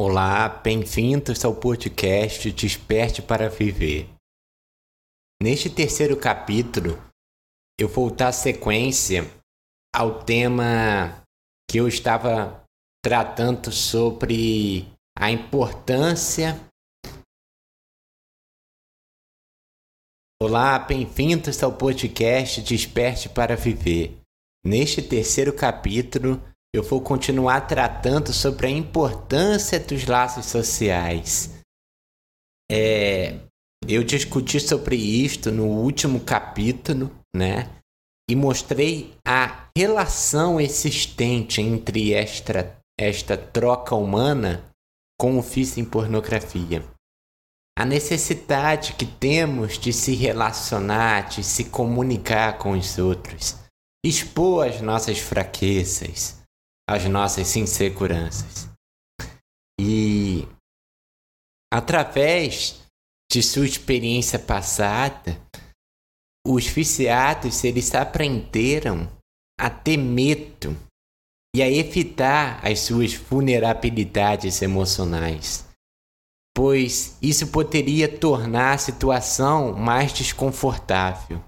Olá, bem-vindos ao podcast Desperte para Viver. Neste terceiro capítulo, eu vou dar sequência ao tema que eu estava tratando sobre a importância. Olá, bem-vindos ao podcast Desperte para Viver. Neste terceiro capítulo, eu vou continuar tratando sobre a importância dos laços sociais. É, eu discuti sobre isto no último capítulo, né? E mostrei a relação existente entre esta, esta troca humana com o vício em pornografia. A necessidade que temos de se relacionar, de se comunicar com os outros, expor as nossas fraquezas, as nossas inseguranças. E através de sua experiência passada, os viciados eles aprenderam a ter medo e a evitar as suas vulnerabilidades emocionais, pois isso poderia tornar a situação mais desconfortável.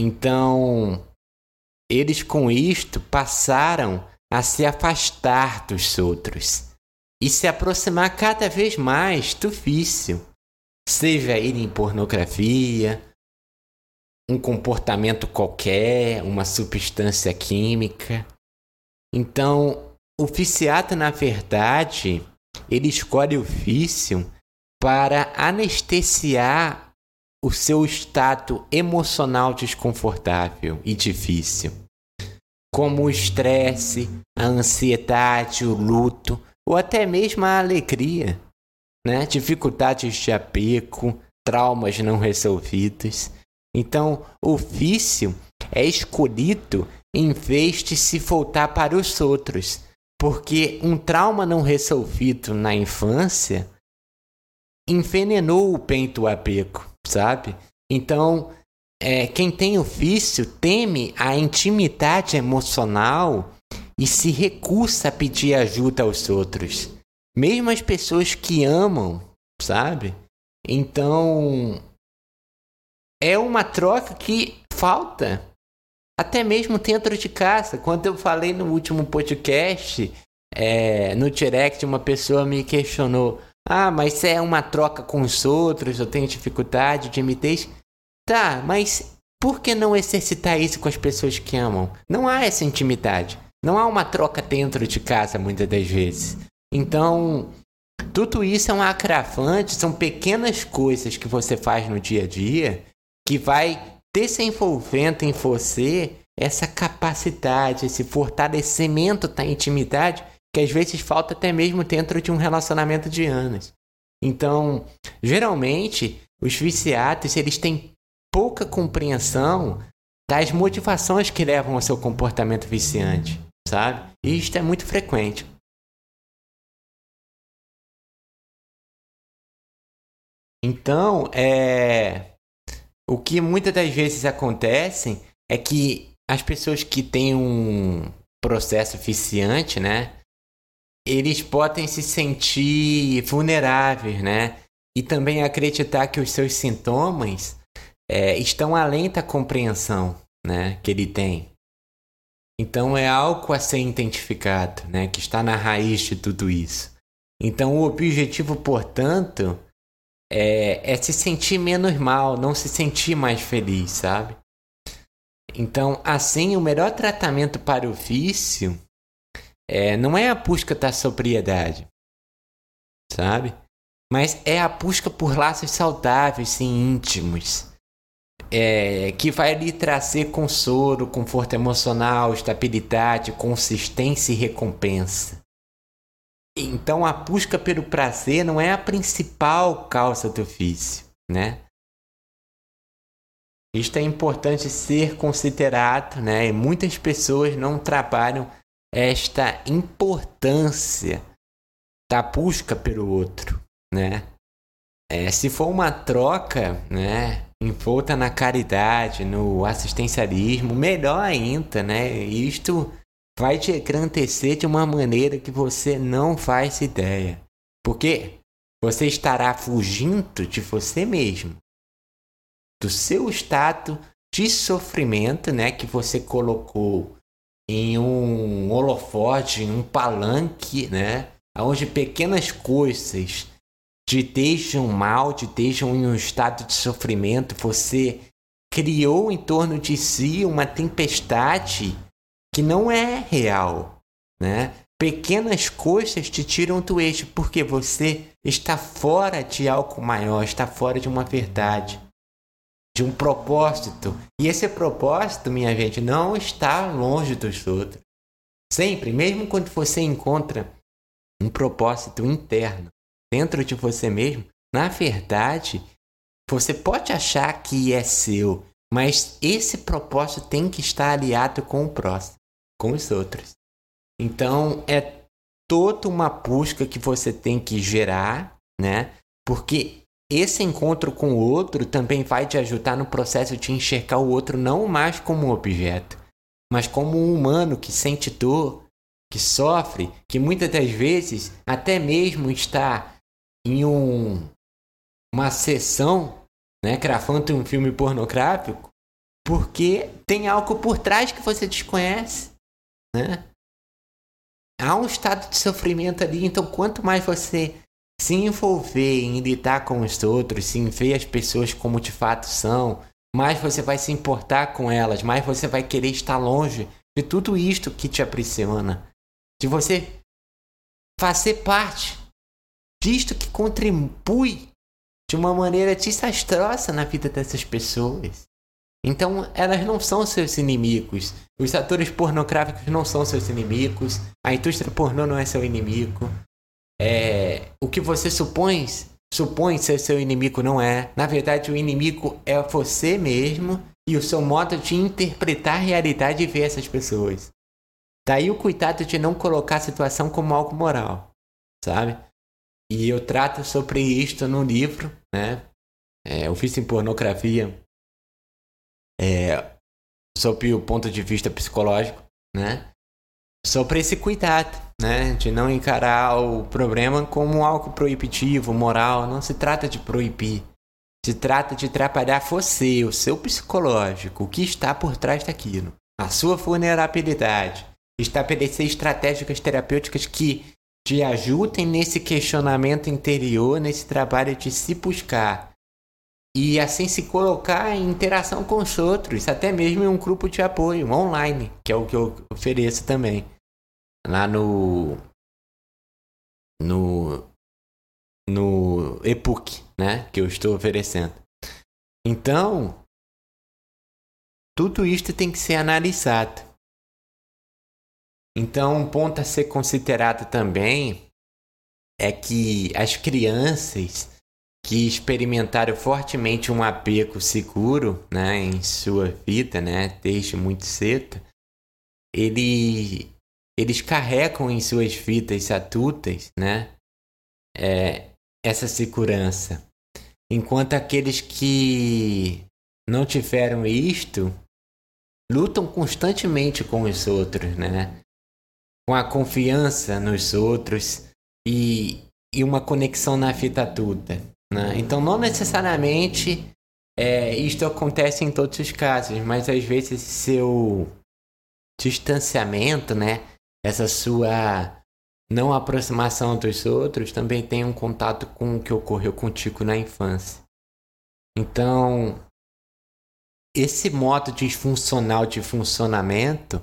Então, eles com isto passaram a se afastar dos outros e se aproximar cada vez mais do vício, seja ele em pornografia, um comportamento qualquer, uma substância química. Então, o viciado, na verdade, ele escolhe o vício para anestesiar o seu estado emocional desconfortável e difícil, como o estresse, a ansiedade, o luto ou até mesmo a alegria, né? dificuldades de apego, traumas não resolvidos. Então, o vício é escolhido em vez de se voltar para os outros, porque um trauma não resolvido na infância envenenou o do apego sabe? Então, é, quem tem o vício teme a intimidade emocional e se recusa a pedir ajuda aos outros, mesmo as pessoas que amam, sabe? Então, é uma troca que falta até mesmo dentro de casa. Quando eu falei no último podcast, é, no direct, uma pessoa me questionou: ah, mas é uma troca com os outros, eu tenho dificuldade, timidez. Tá, mas por que não exercitar isso com as pessoas que amam? Não há essa intimidade. Não há uma troca dentro de casa, muitas das vezes. Então, tudo isso é um agravante, são pequenas coisas que você faz no dia a dia que vai desenvolvendo em você essa capacidade, esse fortalecimento da intimidade que às vezes falta até mesmo dentro de um relacionamento de anos. Então, geralmente, os viciados, eles têm pouca compreensão das motivações que levam ao seu comportamento viciante, sabe? E isto é muito frequente. Então, é... o que muitas das vezes acontece é que as pessoas que têm um processo viciante, né? eles podem se sentir vulneráveis, né? E também acreditar que os seus sintomas é, estão além da compreensão, né? Que ele tem. Então é algo a ser identificado, né? Que está na raiz de tudo isso. Então o objetivo, portanto, é, é se sentir menos mal, não se sentir mais feliz, sabe? Então, assim, o melhor tratamento para o vício é, não é a busca da sobriedade, sabe? Mas é a busca por laços saudáveis e íntimos. É, que vai lhe trazer consolo, conforto emocional, estabilidade, consistência e recompensa. Então a busca pelo prazer não é a principal causa do vício, né? Isto é importante ser considerado, né? E muitas pessoas não trabalham esta importância da busca pelo outro, né? É, se for uma troca, né, envolta na caridade, no assistencialismo, melhor ainda, né? Isto vai te engrandecer de uma maneira que você não faz ideia. Porque você estará fugindo de você mesmo, do seu estado de sofrimento, né, que você colocou em um holofote, em um palanque, né, onde pequenas coisas te deixam mal, te deixam em um estado de sofrimento, você criou em torno de si uma tempestade que não é real, né? Pequenas coisas te tiram do eixo porque você está fora de algo maior, está fora de uma verdade, de um propósito. E esse propósito, minha gente, não está longe dos outros. Sempre, mesmo quando você encontra um propósito interno dentro de você mesmo, na verdade, você pode achar que é seu, mas esse propósito tem que estar aliado com o próximo, com os outros. Então é toda uma busca que você tem que gerar, né? Porque esse encontro com o outro também vai te ajudar no processo de enxergar o outro não mais como um objeto, mas como um humano que sente dor, que sofre, que muitas das vezes até mesmo está em um, uma sessão né, gravando um filme pornográfico, porque tem algo por trás que você desconhece, né? Há um estado de sofrimento ali, então quanto mais você se envolver em lidar com os outros, se ver as pessoas como de fato são, mais você vai se importar com elas, mais você vai querer estar longe de tudo isto que te aprisiona, de você fazer parte disto que contribui de uma maneira desastrosa na vida dessas pessoas. Então, elas não são seus inimigos. Os atores pornográficos não são seus inimigos. A indústria pornô não é seu inimigo. É, o que você supõe, supõe ser seu inimigo não é. Na verdade, o inimigo é você mesmo e o seu modo de interpretar a realidade e ver essas pessoas. Daí o cuidado de não colocar a situação como algo moral, sabe? E eu trato sobre isto no livro, né? É, fiz em pornografia é, sob o ponto de vista psicológico, né? Sobre esse cuidado, né? De não encarar o problema como algo proibitivo, moral. Não se trata de proibir. Se trata de atrapalhar você, o seu psicológico, o que está por trás daquilo. A sua vulnerabilidade. Estabelecer estratégias terapêuticas que te ajudem nesse questionamento interior, nesse trabalho de se buscar e assim se colocar em interação com os outros, até mesmo em um grupo de apoio online, que é o que eu ofereço também lá no no no ebook, né, que eu estou oferecendo. Então, tudo isto tem que ser analisado. Então, um ponto a ser considerado também é que as crianças que experimentaram fortemente um apego seguro né, em sua vida, né, desde muito cedo, ele, eles carregam em suas vidas adultas né, é, essa segurança. Enquanto aqueles que não tiveram isto lutam constantemente com os outros, né? Com a confiança nos outros e, e uma conexão na vida adulta. Né? Então, não necessariamente é, isto acontece em todos os casos, mas às vezes seu distanciamento, né? essa sua não aproximação dos outros também tem um contato com o que ocorreu contigo na infância. Então, esse modo disfuncional de funcionamento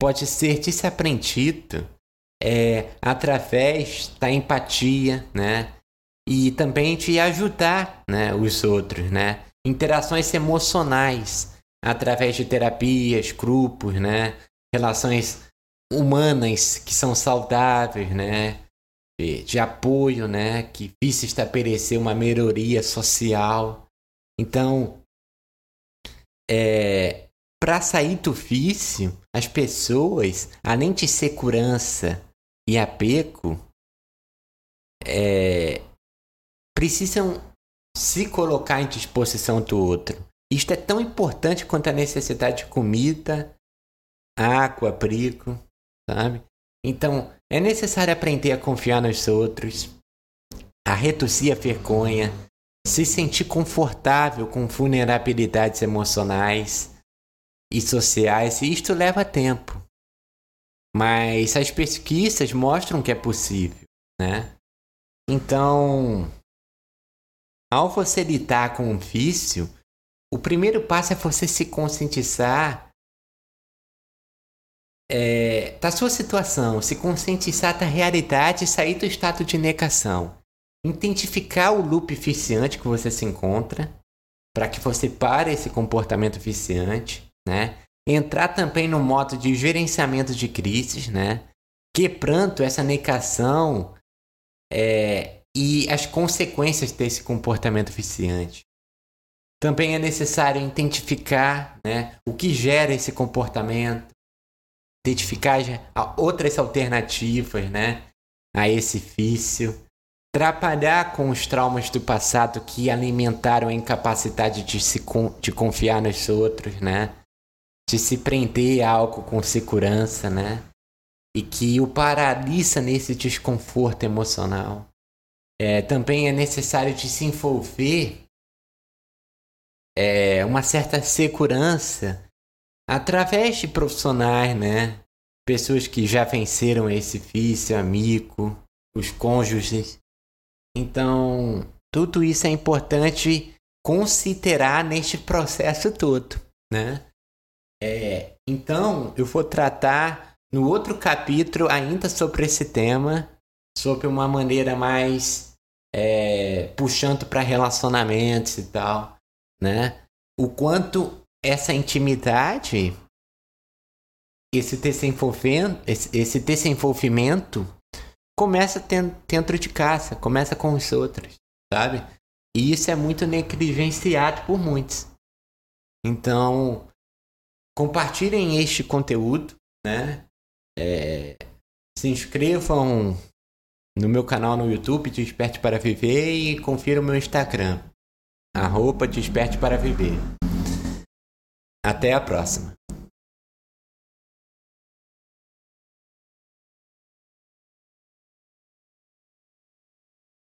pode ser desaprendido é, através da empatia, né? E também de ajudar né, os outros, né? Interações emocionais através de terapias, grupos, né? Relações humanas que são saudáveis, né? De, de apoio, né? Que visa estabelecer uma melhoria social. Então, é, para sair do vício, as pessoas, além de segurança e apego, é, precisam se colocar em disposição do outro. Isto é tão importante quanto a necessidade de comida, água, abrigo. sabe? Então, é necessário aprender a confiar nos outros, a reduzir a vergonha, se sentir confortável com vulnerabilidades emocionais e sociais, e isto leva tempo. Mas as pesquisas mostram que é possível, né? Então, ao você lidar com um vício, o primeiro passo é você se conscientizar é, da sua situação, se conscientizar da realidade e sair do estado de negação. Identificar o loop viciante que você se encontra, para que você pare esse comportamento viciante, né? Entrar também no modo de gerenciamento de crises, né? Quebrando essa negação é, e as consequências desse comportamento viciante. Também é necessário identificar né, o que gera esse comportamento, identificar outras alternativas né, a esse vício, trabalhar com os traumas do passado que alimentaram a incapacidade de, se, de confiar nos outros, né? De se prender a algo com segurança, né? E que o paralisa nesse desconforto emocional. É, também é necessário de se envolver é, uma certa segurança através de profissionais, né? Pessoas que já venceram esse vício, amigo, os cônjuges. Então, tudo isso é importante considerar neste processo todo, né? É, então, eu vou tratar no outro capítulo ainda sobre esse tema, sobre uma maneira mais é, puxando para relacionamentos e tal, né? O quanto essa intimidade, esse desenvolvimento, esse, esse desenvolvimento começa dentro de casa, começa com os outros, sabe? E isso é muito negligenciado por muitos. Então, compartilhem este conteúdo, né? É, se inscrevam no meu canal no YouTube, Desperte para Viver, e confira o meu Instagram, arroba Desperte para Viver. Até a próxima.